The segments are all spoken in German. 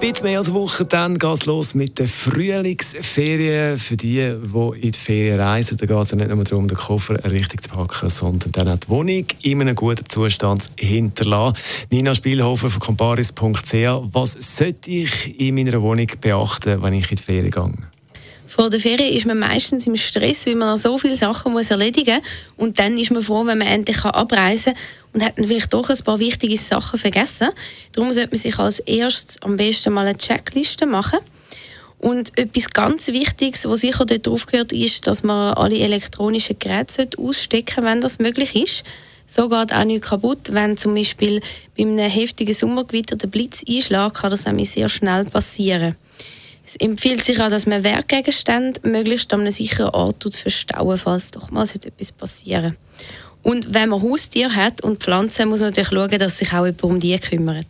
bisschen mehr als eine Woche, dann geht es los mit den Frühlingsferien. Für die, die in die Ferien reisen, da geht es nicht nur darum, den Koffer richtig zu packen, sondern dann auch die Wohnung in einem guten Zustand hinterlassen. Nina Spielhofer von comparis.ch. Was sollte ich in meiner Wohnung beachten, wenn ich in die Ferien gehe? Vor der Ferien ist man meistens im Stress, weil man so viele Sachen muss erledigen muss. Und dann ist man froh, wenn man endlich abreisen kann und hat vielleicht doch ein paar wichtige Sachen vergessen. Darum sollte man sich als erstes am besten mal eine Checkliste machen. Und etwas ganz Wichtiges, was sicher dort drauf gehört, ist, dass man alle elektronischen Geräte ausstecken sollte, wenn das möglich ist. So geht auch nichts kaputt. Wenn zum Beispiel bei einem heftigen Sommergewitter der Blitz einschlägt, kann das nämlich sehr schnell passieren. Es empfiehlt sich auch, dass man Werkgegenstände möglichst an einem sicheren Ort verstauen, falls doch mal etwas passieren Und wenn man Haustiere hat und Pflanzen, muss man natürlich schauen, dass sich auch jemand um die kümmert.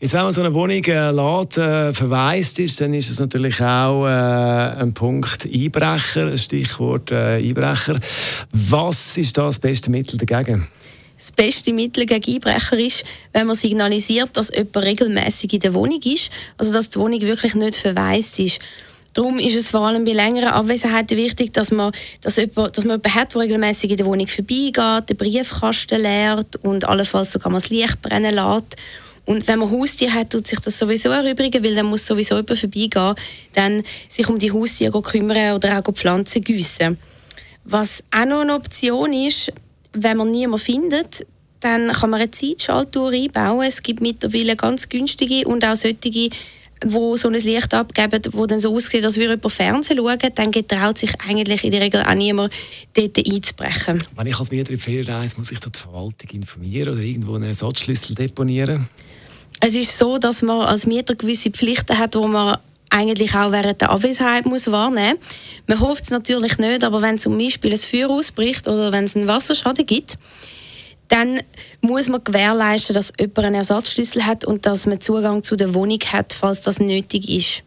Jetzt, wenn man so eine Wohnung äh, lässt, äh, verwaist ist, dann ist es natürlich auch äh, ein Punkt Einbrecher, ein Stichwort äh, Einbrecher. Was ist da das beste Mittel dagegen? Das beste Mittel gegen Einbrecher ist, wenn man signalisiert, dass jemand regelmäßig in der Wohnung ist, also dass die Wohnung wirklich nicht verwaist ist. Darum ist es vor allem bei längeren Abwesenheiten wichtig, dass man, dass jemand, dass man jemanden hat, der regelmäßig in der Wohnung vorbeigeht, den Briefkasten leert und allenfalls sogar mal das Licht brennen lässt. Und wenn man Haustiere hat, tut sich das sowieso erübrigen, weil dann muss sowieso jemand vorbeigehen, dann sich um die Haustiere kümmern oder auch Pflanzen gießen. Was auch noch eine Option ist, wenn man niemanden findet, dann kann man eine Zeitschaltuhr einbauen. Es gibt mittlerweile ganz günstige und auch solche, die so ein Licht abgeben, wo dann so aussieht, als würde jemand Fernsehen schauen, dann getraut sich eigentlich in der Regel auch niemand, dort einzubrechen. Wenn ich als Mieter in die Ferien reise, muss ich die Verwaltung informieren oder irgendwo einen Ersatzschlüssel deponieren? Es ist so, dass man als Mieter gewisse Pflichten hat, die man eigentlich auch während der Abwesenheit muss wahrnehmen muss. Man hofft es natürlich nicht, aber wenn zum Beispiel ein Feuer ausbricht oder wenn es einen Wasserschaden gibt, dann muss man gewährleisten, dass jemand einen Ersatzschlüssel hat und dass man Zugang zu der Wohnung hat, falls das nötig ist.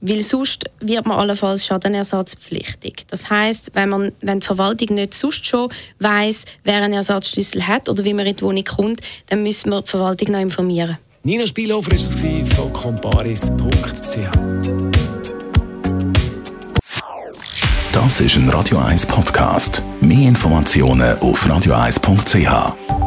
Weil sonst wird man allenfalls schadenersatzpflichtig. Das heißt, wenn, man, wenn die Verwaltung nicht sonst schon weiß, wer einen Ersatzschlüssel hat oder wie man in die Wohnung kommt, dann müssen wir die Verwaltung noch informieren. Nina Spielhofer war es von comparis.ch. Das ist ein Radio 1 Podcast. Mehr Informationen auf radio1.ch.